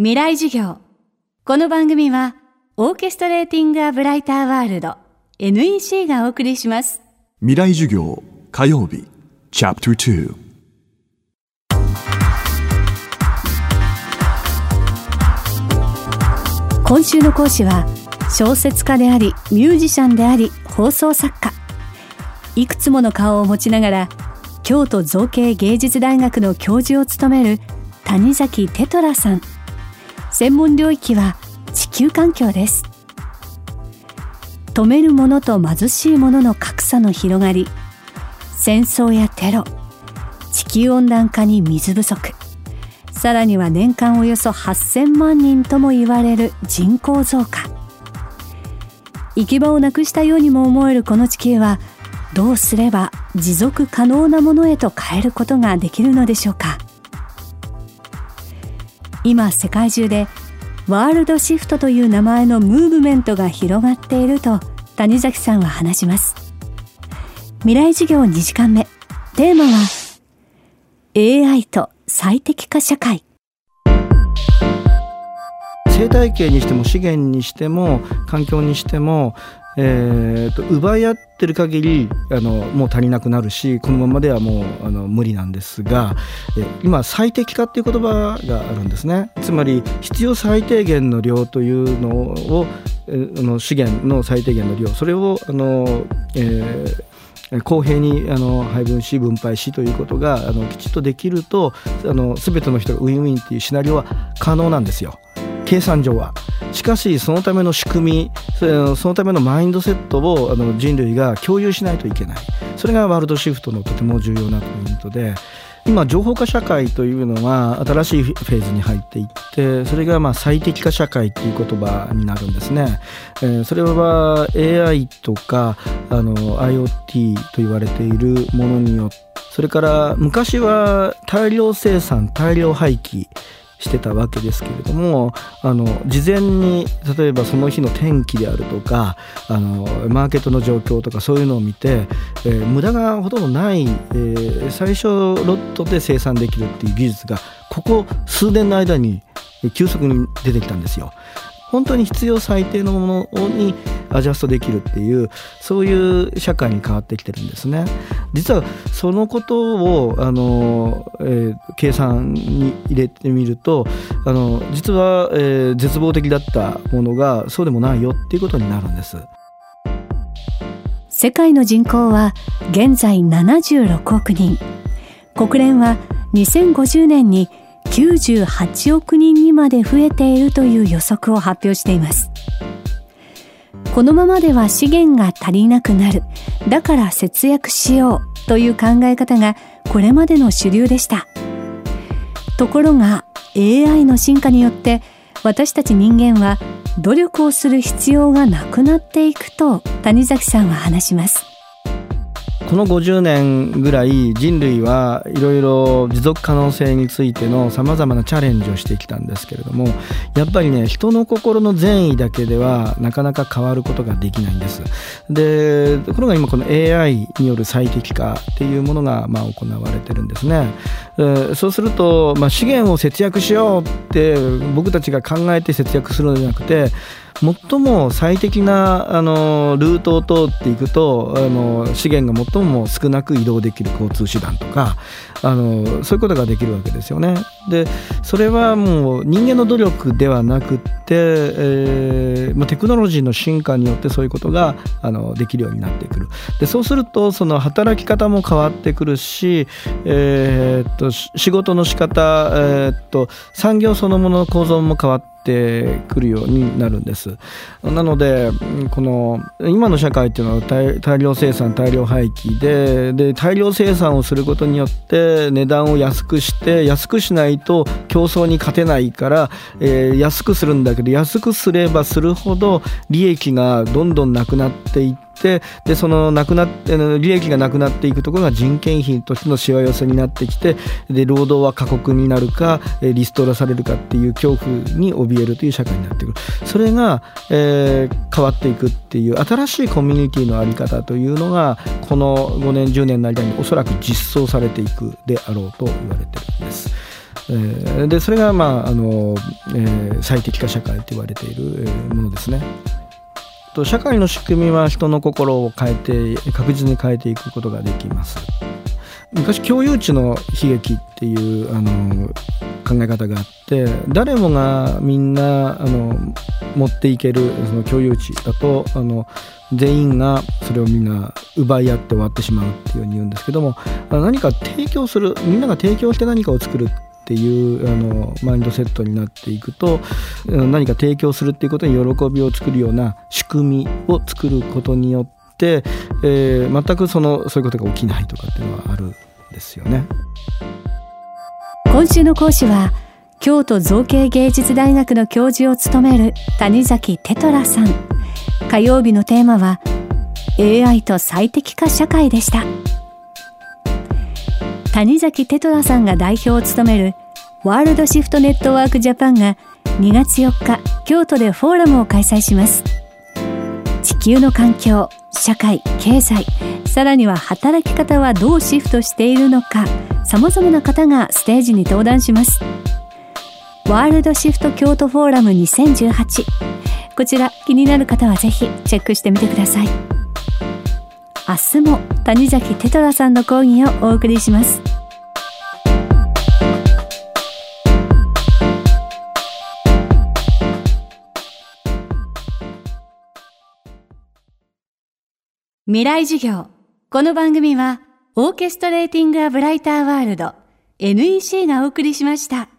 未来授業。この番組はオーケストレーティング・ア・ブライター・ワールド NEC がお送りします。未来授業火曜日チャプター今週の講師は小説家でありミュージシャンであり放送作家。いくつもの顔を持ちながら京都造形芸術大学の教授を務める谷崎テトラさん専門領域は地球環境です。止めるものと貧しいものの格差の広がり戦争やテロ地球温暖化に水不足さらには年間およそ8000万人とも言われる人口増加。行き場をなくしたようにも思えるこの地球はどうすれば持続可能なものへと変えることができるのでしょうか。今世界中でワールドシフトという名前のムーブメントが広がっていると谷崎さんは話します。未来授業2時間目。テーマは AI と最適化社会。生態系にしても資源にしても環境にしてもえーと、奪い合ってる限りあのもう足りなくなるしこのままではもうあの無理なんですが、今最適化っていう言葉があるんですねつまり必要最低限の量というのを、えー、の資源の最低限の量それをあの、えー、公平にあの配分し分配しということがあのきちっとできるとあの全ての人がウィンウィンっていうシナリオは可能なんですよ。計算上は。しかしそのための仕組みそのためのマインドセットをあの人類が共有しないといけない。それがワールドシフトのとても重要なポイントで今情報化社会というのが新しいフェーズに入っていってそれがまあ最適化社会っていう言葉になるんですね、えー、それは AI とかあの IoT と言われているものによってそれから昔は大量生産大量廃棄してたわけですけれどもあの事前に例えばその日の天気であるとかあのマーケットの状況とかそういうのを見て、えー、無駄がほとんどない、えー、最初ロットで生産できるっていう技術がここ数年の間に急速に出てきたんですよ。本当に必要最低のものにアジャストできるっていうそういう社会に変わってきてるんですね。実はそのことをあの、えー、計算に入れてみるとあの実は、えー、絶望的だったものがそうでもないよっていうことになるんです。世界の人口は現在76億人。国連は2050年に98億人にまで増えているという予測を発表しています。このままでは資源が足りなくなる。だから節約しようという考え方がこれまでの主流でした。ところが AI の進化によって私たち人間は努力をする必要がなくなっていくと谷崎さんは話します。この50年ぐらい人類はいろいろ持続可能性についてのさまざまなチャレンジをしてきたんですけれどもやっぱりね人の心の善意だけではなかなか変わることができないんです。でところが今この AI による最適化っていうものがまあ行われてるんですね。そうすると、まあ、資源を節約しようって僕たちが考えて節約するのではなくて最も最適なあのルートを通っていくとあの資源が最も少なく移動できる交通手段とかあのそういうことができるわけですよね。でそれはもう人間の努力ではなくて、えーまあ、テクノロジーの進化によってそういうことがあのできるようになってくる。でそうするとその働き方も変わってくるし、えー、っと仕事の仕方、えー、っと産業そのものの構造も変わっててくるようになるんですなのでこの今の社会っていうのは大量生産大量廃棄でで大量生産をすることによって値段を安くして安くしないと競争に勝てないから、えー、安くするんだけど安くすればするほど利益がどんどんなくなっていってってでそのなくなって利益がなくなっていくところが人件費としてのしわ寄せになってきてで労働は過酷になるかリストラされるかっていう恐怖に怯えるという社会になってくるそれが、えー、変わっていくっていう新しいコミュニティの在り方というのがこの5年10年の間におそらく実装されていくであろうと言われてるんです。でそれが、まああのえー、最適化社会と言われている、ものですね。と社会の仕組みは人の心を変えて確実に変えていくことができます。昔共有地の悲劇っていうあの考え方があって誰もがみんなあの持っていけるその共有地だとあの全員がそれをみんな奪い合って終わってしまうっていうふうに言うんですけども何か提供するみんなが提供して何かを作るっていうあのマインドセットになっていくと何か提供するっていうことに喜びを作るような仕組みを作ることによって、えー、全くそのそういうことが起きないとかっていうのはあるんですよね。今週の講師は京都造形芸術大学の教授を務める谷崎テトラさん火曜日のテーマは AI と最適化社会でした谷崎テトラさんが代表を務めるワールドシフトネットワークジャパンが2月4日京都でフォーラムを開催します。地球の環境社会経済さらには働き方はどうシフトしているのか様々な方がステージに登壇します。ワールドシフト京都フォーラム2018こちら気になる方はぜひチェックしてみてください。明日も谷崎テトラさんの講義をお送りします未来授業この番組はオーケストレーティング・ア・ブライター・ワールド NEC がお送りしました。